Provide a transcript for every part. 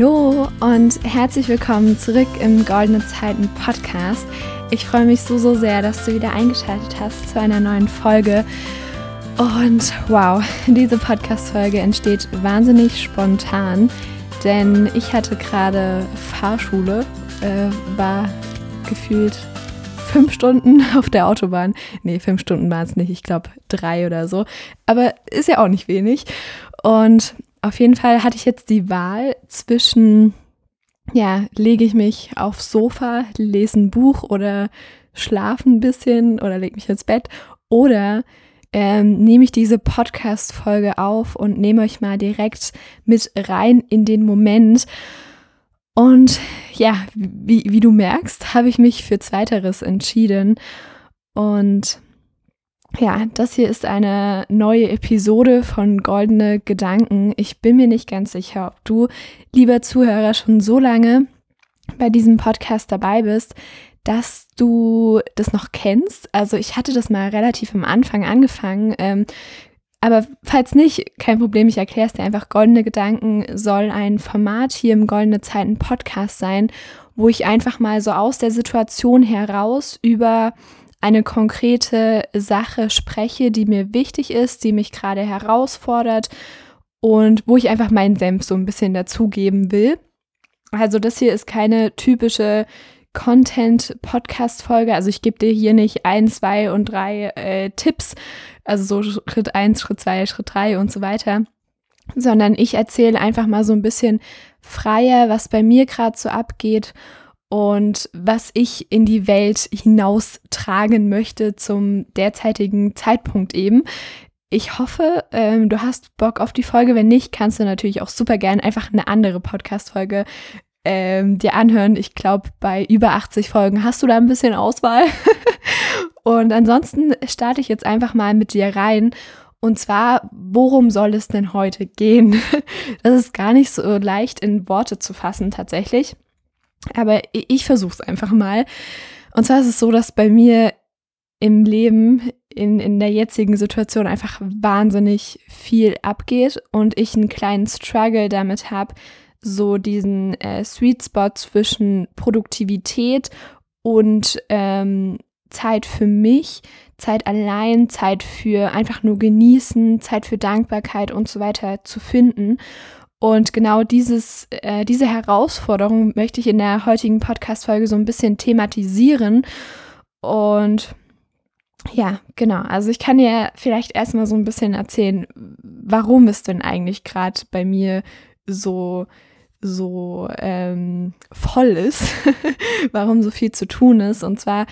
Hallo und herzlich willkommen zurück im Goldene Zeiten Podcast. Ich freue mich so, so sehr, dass du wieder eingeschaltet hast zu einer neuen Folge. Und wow, diese Podcast-Folge entsteht wahnsinnig spontan, denn ich hatte gerade Fahrschule, äh, war gefühlt fünf Stunden auf der Autobahn. Nee, fünf Stunden waren es nicht, ich glaube drei oder so. Aber ist ja auch nicht wenig. Und auf jeden Fall hatte ich jetzt die Wahl zwischen, ja, lege ich mich aufs Sofa, lese ein Buch oder schlafe ein bisschen oder lege mich ins Bett oder ähm, nehme ich diese Podcast-Folge auf und nehme euch mal direkt mit rein in den Moment. Und ja, wie, wie du merkst, habe ich mich für Zweiteres entschieden. Und ja, das hier ist eine neue Episode von Goldene Gedanken. Ich bin mir nicht ganz sicher, ob du, lieber Zuhörer, schon so lange bei diesem Podcast dabei bist, dass du das noch kennst. Also ich hatte das mal relativ am Anfang angefangen. Ähm, aber falls nicht, kein Problem, ich erkläre es dir einfach. Goldene Gedanken soll ein Format hier im Goldene Zeiten Podcast sein, wo ich einfach mal so aus der Situation heraus über eine konkrete Sache spreche, die mir wichtig ist, die mich gerade herausfordert und wo ich einfach meinen Senf so ein bisschen dazugeben will. Also das hier ist keine typische Content-Podcast-Folge. Also ich gebe dir hier nicht ein, zwei und drei äh, Tipps, also so Schritt eins, Schritt zwei, Schritt drei und so weiter, sondern ich erzähle einfach mal so ein bisschen freier, was bei mir gerade so abgeht und was ich in die Welt hinaustragen möchte zum derzeitigen Zeitpunkt eben. Ich hoffe, ähm, du hast Bock auf die Folge. Wenn nicht, kannst du natürlich auch super gern einfach eine andere Podcast-Folge ähm, dir anhören. Ich glaube, bei über 80 Folgen hast du da ein bisschen Auswahl. und ansonsten starte ich jetzt einfach mal mit dir rein. Und zwar, worum soll es denn heute gehen? Das ist gar nicht so leicht in Worte zu fassen tatsächlich. Aber ich versuche es einfach mal. Und zwar ist es so, dass bei mir im Leben in, in der jetzigen Situation einfach wahnsinnig viel abgeht und ich einen kleinen Struggle damit habe, so diesen äh, Sweet Spot zwischen Produktivität und ähm, Zeit für mich, Zeit allein, Zeit für einfach nur genießen, Zeit für Dankbarkeit und so weiter zu finden. Und genau dieses, äh, diese Herausforderung möchte ich in der heutigen Podcast-Folge so ein bisschen thematisieren. Und ja, genau. Also ich kann dir vielleicht erstmal so ein bisschen erzählen, warum es denn eigentlich gerade bei mir so so ähm, voll ist, warum so viel zu tun ist. Und zwar,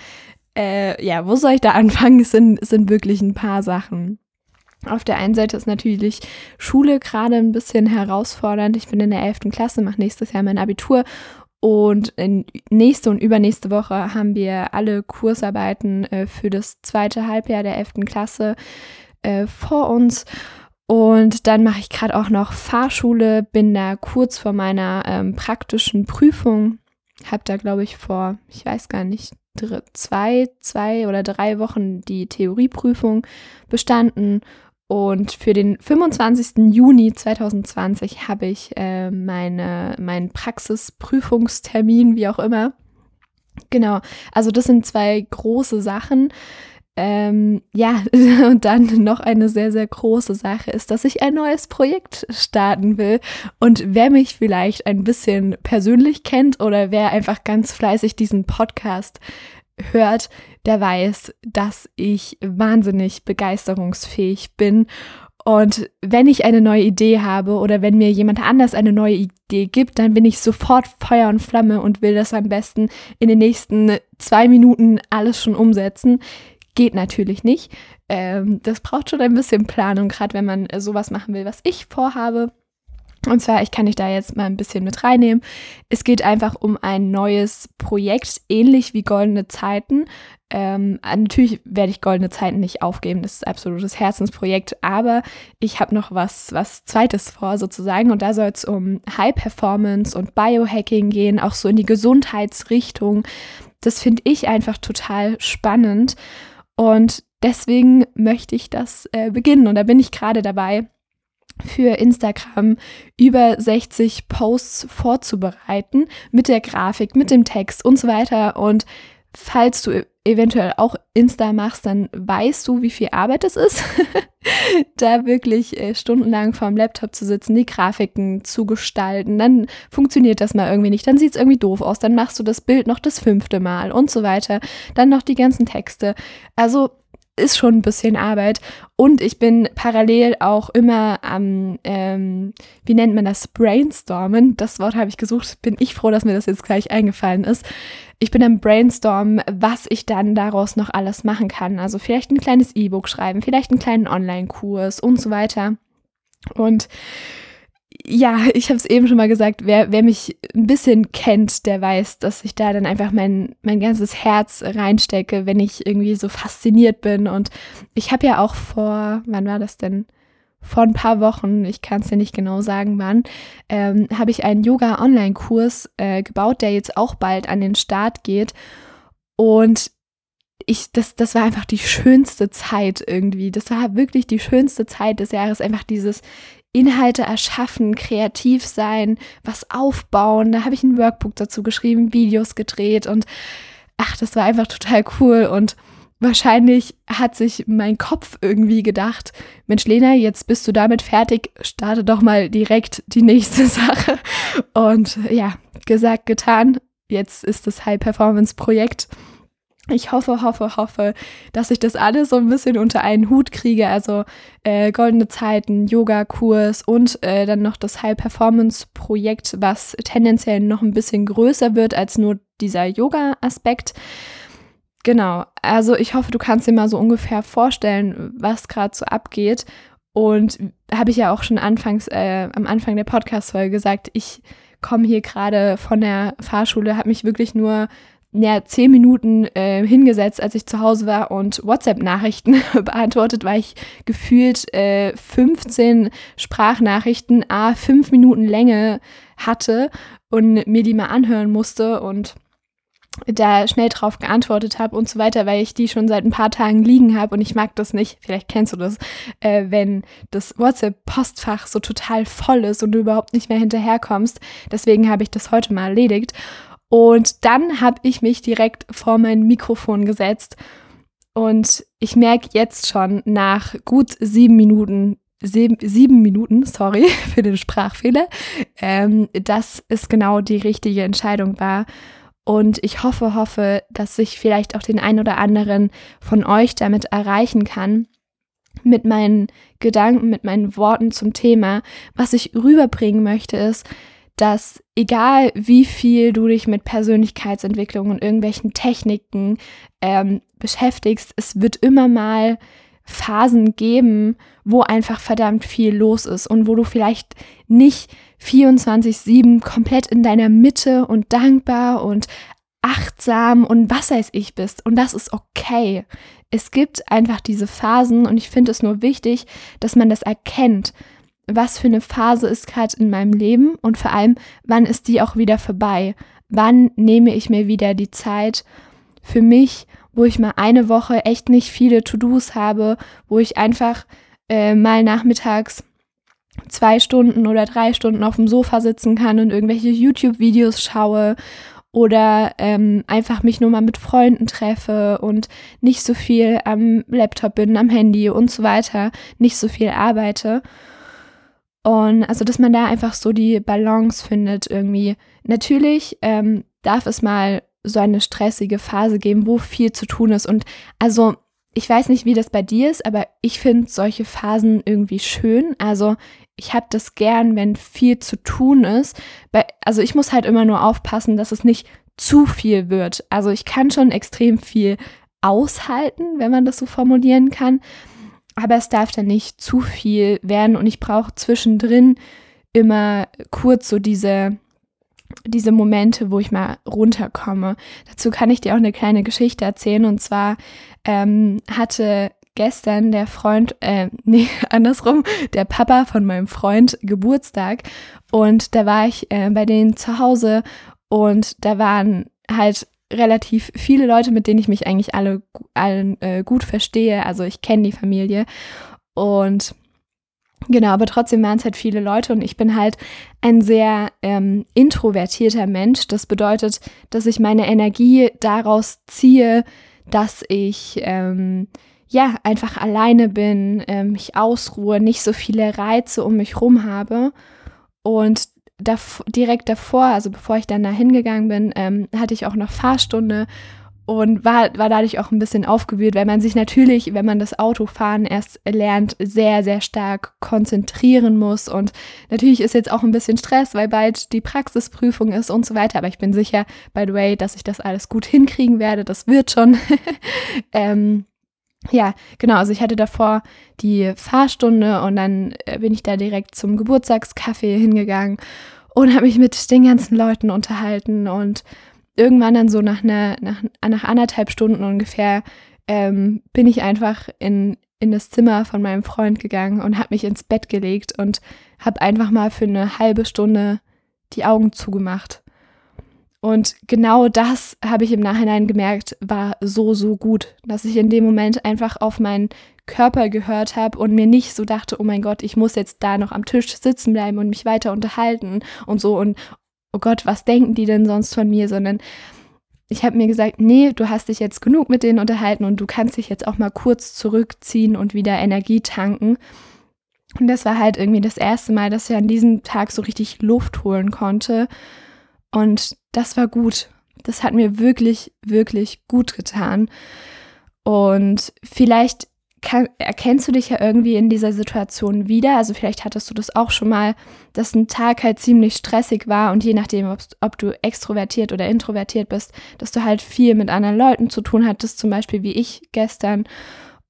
äh, ja, wo soll ich da anfangen? Es sind, es sind wirklich ein paar Sachen. Auf der einen Seite ist natürlich Schule gerade ein bisschen herausfordernd. Ich bin in der 11. Klasse, mache nächstes Jahr mein Abitur und nächste und übernächste Woche haben wir alle Kursarbeiten äh, für das zweite Halbjahr der 11. Klasse äh, vor uns. Und dann mache ich gerade auch noch Fahrschule, bin da kurz vor meiner ähm, praktischen Prüfung. Habe da, glaube ich, vor, ich weiß gar nicht, zwei, zwei oder drei Wochen die Theorieprüfung bestanden und für den 25. Juni 2020 habe ich äh, meine, meinen Praxisprüfungstermin, wie auch immer. Genau, also das sind zwei große Sachen. Ähm, ja, und dann noch eine sehr, sehr große Sache ist, dass ich ein neues Projekt starten will. Und wer mich vielleicht ein bisschen persönlich kennt oder wer einfach ganz fleißig diesen Podcast hört, der weiß, dass ich wahnsinnig begeisterungsfähig bin. Und wenn ich eine neue Idee habe oder wenn mir jemand anders eine neue Idee gibt, dann bin ich sofort Feuer und Flamme und will das am besten in den nächsten zwei Minuten alles schon umsetzen. Geht natürlich nicht. Ähm, das braucht schon ein bisschen Planung, gerade wenn man sowas machen will, was ich vorhabe. Und zwar, ich kann dich da jetzt mal ein bisschen mit reinnehmen. Es geht einfach um ein neues Projekt, ähnlich wie Goldene Zeiten. Ähm, natürlich werde ich Goldene Zeiten nicht aufgeben, das ist absolutes Herzensprojekt, aber ich habe noch was, was Zweites vor sozusagen und da soll es um High Performance und Biohacking gehen, auch so in die Gesundheitsrichtung. Das finde ich einfach total spannend und deswegen möchte ich das äh, beginnen und da bin ich gerade dabei für Instagram über 60 Posts vorzubereiten mit der Grafik, mit dem Text und so weiter. Und falls du eventuell auch Insta machst, dann weißt du, wie viel Arbeit es ist, da wirklich äh, stundenlang vorm Laptop zu sitzen, die Grafiken zu gestalten. Dann funktioniert das mal irgendwie nicht, dann sieht es irgendwie doof aus, dann machst du das Bild noch das fünfte Mal und so weiter. Dann noch die ganzen Texte. Also ist schon ein bisschen Arbeit. Und ich bin parallel auch immer am, ähm, wie nennt man das, Brainstormen. Das Wort habe ich gesucht. Bin ich froh, dass mir das jetzt gleich eingefallen ist. Ich bin am Brainstormen, was ich dann daraus noch alles machen kann. Also vielleicht ein kleines E-Book schreiben, vielleicht einen kleinen Online-Kurs und so weiter. Und ja, ich habe es eben schon mal gesagt, wer, wer mich ein bisschen kennt, der weiß, dass ich da dann einfach mein, mein ganzes Herz reinstecke, wenn ich irgendwie so fasziniert bin. Und ich habe ja auch vor, wann war das denn? Vor ein paar Wochen, ich kann es dir nicht genau sagen, wann, ähm, habe ich einen Yoga-Online-Kurs äh, gebaut, der jetzt auch bald an den Start geht. Und ich, das, das war einfach die schönste Zeit irgendwie. Das war wirklich die schönste Zeit des Jahres. Einfach dieses Inhalte erschaffen, kreativ sein, was aufbauen. Da habe ich ein Workbook dazu geschrieben, Videos gedreht und ach, das war einfach total cool und wahrscheinlich hat sich mein Kopf irgendwie gedacht, Mensch Lena, jetzt bist du damit fertig, starte doch mal direkt die nächste Sache. Und ja, gesagt, getan. Jetzt ist das High-Performance-Projekt ich hoffe, hoffe, hoffe, dass ich das alles so ein bisschen unter einen Hut kriege. Also äh, goldene Zeiten, Yoga-Kurs und äh, dann noch das High-Performance-Projekt, was tendenziell noch ein bisschen größer wird als nur dieser Yoga-Aspekt. Genau, also ich hoffe, du kannst dir mal so ungefähr vorstellen, was gerade so abgeht. Und habe ich ja auch schon anfangs, äh, am Anfang der Podcast-Folge gesagt, ich komme hier gerade von der Fahrschule, habe mich wirklich nur ja, zehn Minuten äh, hingesetzt, als ich zu Hause war und WhatsApp-Nachrichten beantwortet, weil ich gefühlt äh, 15 Sprachnachrichten, a fünf Minuten Länge hatte und mir die mal anhören musste und da schnell drauf geantwortet habe und so weiter, weil ich die schon seit ein paar Tagen liegen habe und ich mag das nicht, vielleicht kennst du das, äh, wenn das WhatsApp-Postfach so total voll ist und du überhaupt nicht mehr hinterherkommst. Deswegen habe ich das heute mal erledigt. Und dann habe ich mich direkt vor mein Mikrofon gesetzt und ich merke jetzt schon nach gut sieben Minuten, sieben, sieben Minuten, sorry für den Sprachfehler, ähm, dass es genau die richtige Entscheidung war. Und ich hoffe, hoffe, dass ich vielleicht auch den ein oder anderen von euch damit erreichen kann, mit meinen Gedanken, mit meinen Worten zum Thema. Was ich rüberbringen möchte, ist, dass egal wie viel du dich mit Persönlichkeitsentwicklung und irgendwelchen Techniken ähm, beschäftigst, es wird immer mal Phasen geben, wo einfach verdammt viel los ist und wo du vielleicht nicht 24-7 komplett in deiner Mitte und dankbar und achtsam und was weiß ich bist. Und das ist okay. Es gibt einfach diese Phasen und ich finde es nur wichtig, dass man das erkennt was für eine Phase ist gerade in meinem Leben und vor allem, wann ist die auch wieder vorbei? Wann nehme ich mir wieder die Zeit für mich, wo ich mal eine Woche echt nicht viele To-Dos habe, wo ich einfach äh, mal nachmittags zwei Stunden oder drei Stunden auf dem Sofa sitzen kann und irgendwelche YouTube-Videos schaue oder ähm, einfach mich nur mal mit Freunden treffe und nicht so viel am Laptop bin, am Handy und so weiter, nicht so viel arbeite. Und also, dass man da einfach so die Balance findet irgendwie. Natürlich ähm, darf es mal so eine stressige Phase geben, wo viel zu tun ist. Und also, ich weiß nicht, wie das bei dir ist, aber ich finde solche Phasen irgendwie schön. Also, ich habe das gern, wenn viel zu tun ist. Bei, also, ich muss halt immer nur aufpassen, dass es nicht zu viel wird. Also, ich kann schon extrem viel aushalten, wenn man das so formulieren kann aber es darf dann nicht zu viel werden. Und ich brauche zwischendrin immer kurz so diese, diese Momente, wo ich mal runterkomme. Dazu kann ich dir auch eine kleine Geschichte erzählen. Und zwar ähm, hatte gestern der Freund, äh, nee, andersrum, der Papa von meinem Freund Geburtstag. Und da war ich äh, bei denen zu Hause. Und da waren halt relativ viele Leute, mit denen ich mich eigentlich alle allen äh, gut verstehe. Also ich kenne die Familie. Und Genau, aber trotzdem waren es halt viele Leute und ich bin halt ein sehr ähm, introvertierter Mensch. Das bedeutet, dass ich meine Energie daraus ziehe, dass ich ähm, ja einfach alleine bin, äh, mich ausruhe, nicht so viele Reize um mich rum habe. Und dav direkt davor, also bevor ich dann da hingegangen bin, ähm, hatte ich auch noch Fahrstunde und war, war dadurch auch ein bisschen aufgewühlt, weil man sich natürlich, wenn man das Autofahren erst lernt, sehr, sehr stark konzentrieren muss. Und natürlich ist jetzt auch ein bisschen Stress, weil bald die Praxisprüfung ist und so weiter. Aber ich bin sicher, by the way, dass ich das alles gut hinkriegen werde. Das wird schon. ähm, ja, genau. Also ich hatte davor die Fahrstunde und dann äh, bin ich da direkt zum Geburtstagskaffee hingegangen und habe mich mit den ganzen Leuten unterhalten und irgendwann dann so nach, einer, nach, nach anderthalb Stunden ungefähr ähm, bin ich einfach in, in das Zimmer von meinem Freund gegangen und habe mich ins Bett gelegt und habe einfach mal für eine halbe Stunde die Augen zugemacht. Und genau das habe ich im Nachhinein gemerkt, war so, so gut, dass ich in dem Moment einfach auf meinen Körper gehört habe und mir nicht so dachte, oh mein Gott, ich muss jetzt da noch am Tisch sitzen bleiben und mich weiter unterhalten und so und oh Gott, was denken die denn sonst von mir, sondern ich habe mir gesagt, nee, du hast dich jetzt genug mit denen unterhalten und du kannst dich jetzt auch mal kurz zurückziehen und wieder Energie tanken. Und das war halt irgendwie das erste Mal, dass ich an diesem Tag so richtig Luft holen konnte. Und das war gut. Das hat mir wirklich, wirklich gut getan. Und vielleicht kann, erkennst du dich ja irgendwie in dieser Situation wieder. Also vielleicht hattest du das auch schon mal, dass ein Tag halt ziemlich stressig war und je nachdem, ob, ob, du extrovertiert oder introvertiert bist, dass du halt viel mit anderen Leuten zu tun hattest, zum Beispiel wie ich gestern.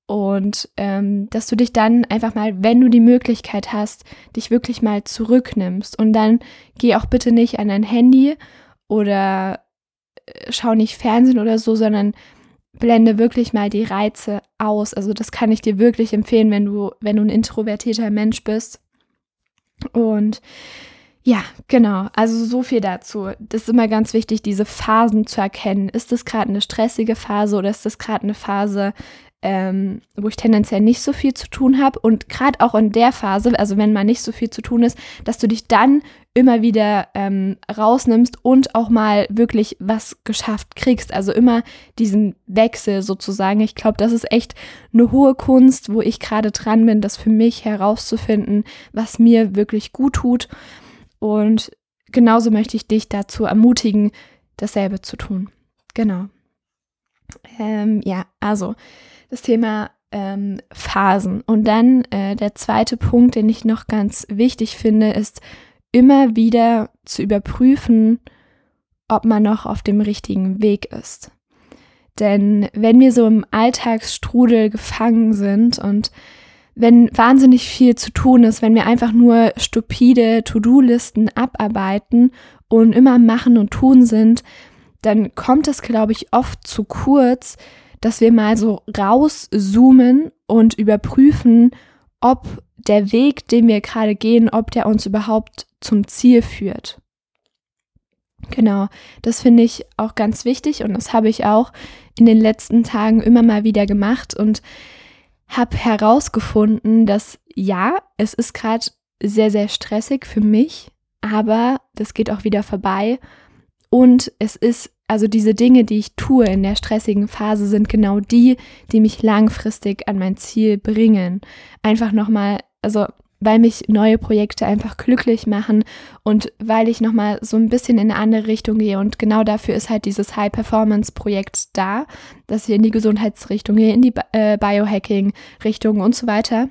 Und ähm, dass du dich dann einfach mal, wenn du die Möglichkeit hast, dich wirklich mal zurücknimmst. Und dann geh auch bitte nicht an dein Handy oder äh, schau nicht Fernsehen oder so, sondern blende wirklich mal die Reize aus. Also das kann ich dir wirklich empfehlen, wenn du, wenn du ein introvertierter Mensch bist. Und ja, genau. Also so viel dazu. Das ist immer ganz wichtig, diese Phasen zu erkennen. Ist das gerade eine stressige Phase oder ist das gerade eine Phase, ähm, wo ich tendenziell nicht so viel zu tun habe. Und gerade auch in der Phase, also wenn mal nicht so viel zu tun ist, dass du dich dann immer wieder ähm, rausnimmst und auch mal wirklich was geschafft kriegst. Also immer diesen Wechsel sozusagen. Ich glaube, das ist echt eine hohe Kunst, wo ich gerade dran bin, das für mich herauszufinden, was mir wirklich gut tut. Und genauso möchte ich dich dazu ermutigen, dasselbe zu tun. Genau. Ähm, ja, also das Thema ähm, Phasen. Und dann äh, der zweite Punkt, den ich noch ganz wichtig finde, ist immer wieder zu überprüfen, ob man noch auf dem richtigen Weg ist. Denn wenn wir so im Alltagsstrudel gefangen sind und wenn wahnsinnig viel zu tun ist, wenn wir einfach nur stupide To-Do-Listen abarbeiten und immer machen und tun sind, dann kommt es, glaube ich, oft zu kurz, dass wir mal so rauszoomen und überprüfen, ob der Weg, den wir gerade gehen, ob der uns überhaupt zum Ziel führt. Genau, das finde ich auch ganz wichtig und das habe ich auch in den letzten Tagen immer mal wieder gemacht und habe herausgefunden, dass ja, es ist gerade sehr, sehr stressig für mich, aber das geht auch wieder vorbei und es ist also diese Dinge, die ich tue in der stressigen Phase, sind genau die, die mich langfristig an mein Ziel bringen. Einfach nochmal, also weil mich neue Projekte einfach glücklich machen und weil ich nochmal so ein bisschen in eine andere Richtung gehe. Und genau dafür ist halt dieses High-Performance-Projekt da, dass ich in die Gesundheitsrichtung gehe, in die äh, Biohacking-Richtung und so weiter.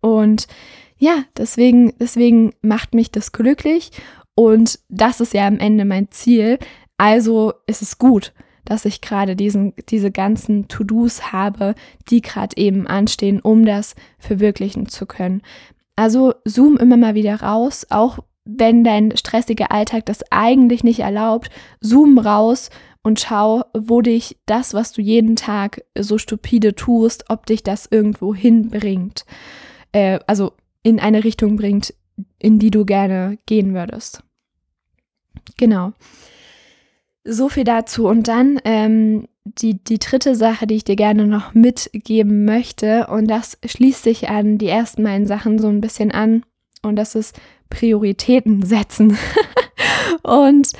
Und ja, deswegen, deswegen macht mich das glücklich. Und das ist ja am Ende mein Ziel, also ist es gut, dass ich gerade diesen, diese ganzen To-Dos habe, die gerade eben anstehen, um das verwirklichen zu können. Also zoom immer mal wieder raus, auch wenn dein stressiger Alltag das eigentlich nicht erlaubt, zoom raus und schau, wo dich das, was du jeden Tag so stupide tust, ob dich das irgendwo hinbringt. Äh, also in eine Richtung bringt, in die du gerne gehen würdest. Genau. so viel dazu. Und dann ähm, die, die dritte Sache, die ich dir gerne noch mitgeben möchte, und das schließt sich an die ersten beiden Sachen so ein bisschen an, und das ist Prioritäten setzen. und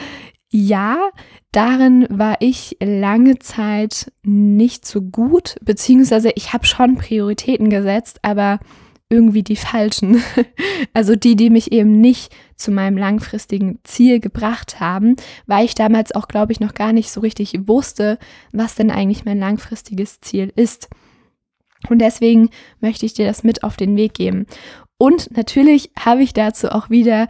ja, darin war ich lange Zeit nicht so gut, beziehungsweise ich habe schon Prioritäten gesetzt, aber irgendwie die falschen. Also die, die mich eben nicht zu meinem langfristigen Ziel gebracht haben, weil ich damals auch, glaube ich, noch gar nicht so richtig wusste, was denn eigentlich mein langfristiges Ziel ist. Und deswegen möchte ich dir das mit auf den Weg geben. Und natürlich habe ich dazu auch wieder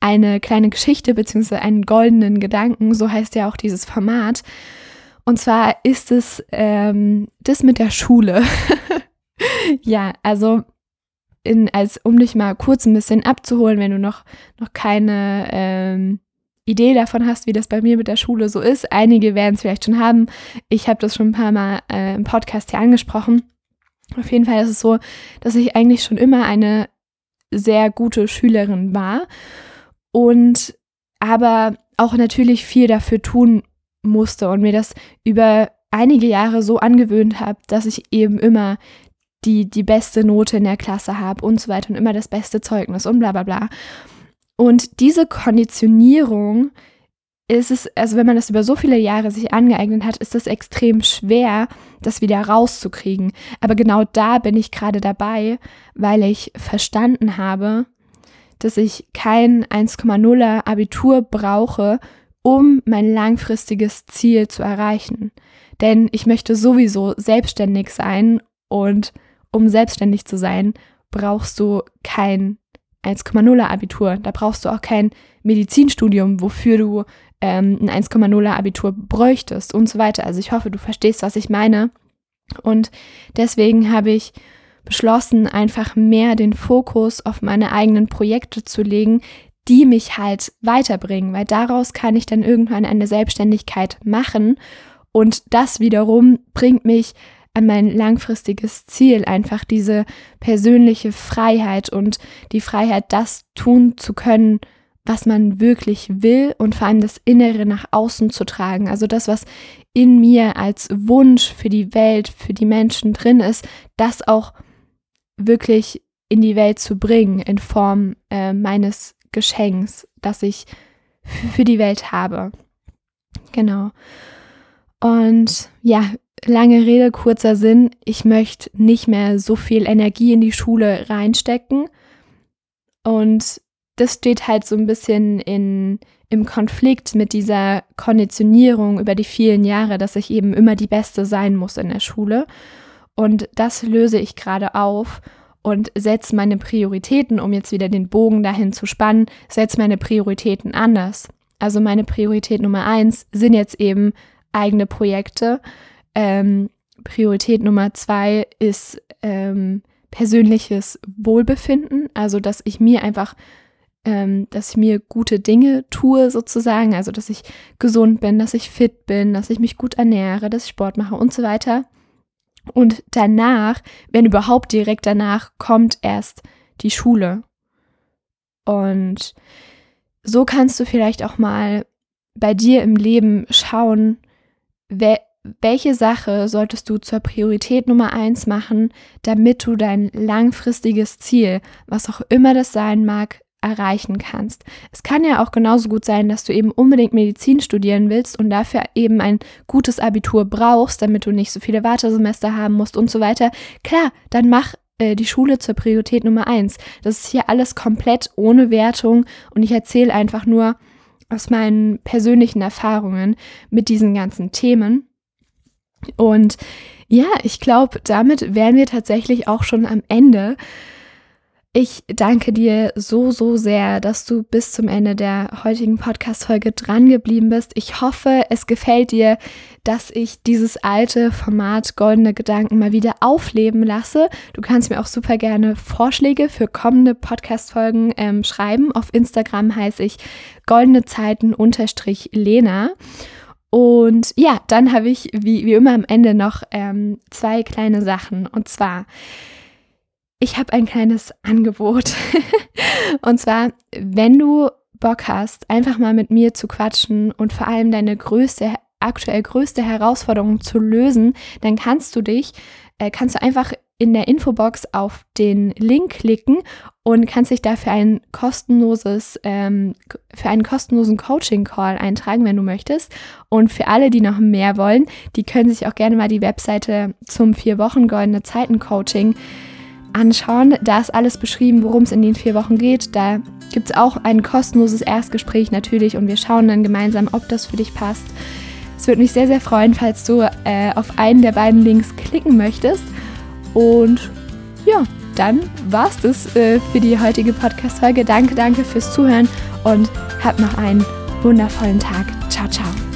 eine kleine Geschichte bzw. einen goldenen Gedanken, so heißt ja auch dieses Format. Und zwar ist es ähm, das mit der Schule. ja, also in, als um dich mal kurz ein bisschen abzuholen, wenn du noch, noch keine ähm, Idee davon hast, wie das bei mir mit der Schule so ist. Einige werden es vielleicht schon haben. Ich habe das schon ein paar Mal äh, im Podcast hier angesprochen. Auf jeden Fall ist es so, dass ich eigentlich schon immer eine sehr gute Schülerin war und aber auch natürlich viel dafür tun musste und mir das über einige Jahre so angewöhnt habe, dass ich eben immer die, die beste Note in der Klasse habe und so weiter und immer das beste Zeugnis und bla bla bla. Und diese Konditionierung ist es, also wenn man das über so viele Jahre sich angeeignet hat, ist es extrem schwer, das wieder rauszukriegen. Aber genau da bin ich gerade dabei, weil ich verstanden habe, dass ich kein 1,0er Abitur brauche, um mein langfristiges Ziel zu erreichen. Denn ich möchte sowieso selbstständig sein und um selbstständig zu sein, brauchst du kein 1,0er Abitur. Da brauchst du auch kein Medizinstudium, wofür du ähm, ein 1,0er Abitur bräuchtest und so weiter. Also ich hoffe, du verstehst, was ich meine. Und deswegen habe ich beschlossen, einfach mehr den Fokus auf meine eigenen Projekte zu legen, die mich halt weiterbringen, weil daraus kann ich dann irgendwann eine Selbstständigkeit machen und das wiederum bringt mich an mein langfristiges Ziel, einfach diese persönliche Freiheit und die Freiheit, das tun zu können, was man wirklich will und vor allem das Innere nach außen zu tragen. Also das, was in mir als Wunsch für die Welt, für die Menschen drin ist, das auch wirklich in die Welt zu bringen in Form äh, meines Geschenks, das ich für die Welt habe. Genau. Und ja, lange Rede, kurzer Sinn. Ich möchte nicht mehr so viel Energie in die Schule reinstecken. Und das steht halt so ein bisschen in, im Konflikt mit dieser Konditionierung über die vielen Jahre, dass ich eben immer die Beste sein muss in der Schule. Und das löse ich gerade auf und setze meine Prioritäten, um jetzt wieder den Bogen dahin zu spannen, setze meine Prioritäten anders. Also meine Priorität Nummer eins sind jetzt eben eigene Projekte. Ähm, Priorität Nummer zwei ist ähm, persönliches Wohlbefinden, also dass ich mir einfach, ähm, dass ich mir gute Dinge tue sozusagen, also dass ich gesund bin, dass ich fit bin, dass ich mich gut ernähre, dass ich Sport mache und so weiter. Und danach, wenn überhaupt direkt danach, kommt erst die Schule. Und so kannst du vielleicht auch mal bei dir im Leben schauen, welche Sache solltest du zur Priorität Nummer eins machen, damit du dein langfristiges Ziel, was auch immer das sein mag, erreichen kannst. Es kann ja auch genauso gut sein, dass du eben unbedingt Medizin studieren willst und dafür eben ein gutes Abitur brauchst, damit du nicht so viele Wartesemester haben musst und so weiter. Klar, dann mach äh, die Schule zur Priorität Nummer eins. Das ist hier alles komplett ohne Wertung und ich erzähle einfach nur aus meinen persönlichen Erfahrungen mit diesen ganzen Themen. Und ja, ich glaube, damit wären wir tatsächlich auch schon am Ende. Ich danke dir so, so sehr, dass du bis zum Ende der heutigen Podcast-Folge dran geblieben bist. Ich hoffe, es gefällt dir, dass ich dieses alte Format Goldene Gedanken mal wieder aufleben lasse. Du kannst mir auch super gerne Vorschläge für kommende Podcast-Folgen ähm, schreiben. Auf Instagram heiße ich goldene Zeiten Lena. Und ja, dann habe ich wie, wie immer am Ende noch ähm, zwei kleine Sachen. Und zwar ich habe ein kleines Angebot. und zwar, wenn du Bock hast, einfach mal mit mir zu quatschen und vor allem deine größte, aktuell größte Herausforderung zu lösen, dann kannst du dich, äh, kannst du einfach in der Infobox auf den Link klicken und kannst dich dafür ein kostenloses, ähm, für einen kostenlosen Coaching-Call eintragen, wenn du möchtest. Und für alle, die noch mehr wollen, die können sich auch gerne mal die Webseite zum vier Wochen Goldene Zeiten Coaching anschauen. Da ist alles beschrieben, worum es in den vier Wochen geht. Da gibt es auch ein kostenloses Erstgespräch natürlich und wir schauen dann gemeinsam, ob das für dich passt. Es würde mich sehr, sehr freuen, falls du äh, auf einen der beiden Links klicken möchtest. Und ja, dann war's das äh, für die heutige Podcast-Folge. Danke, danke fürs Zuhören und habt noch einen wundervollen Tag. Ciao, ciao.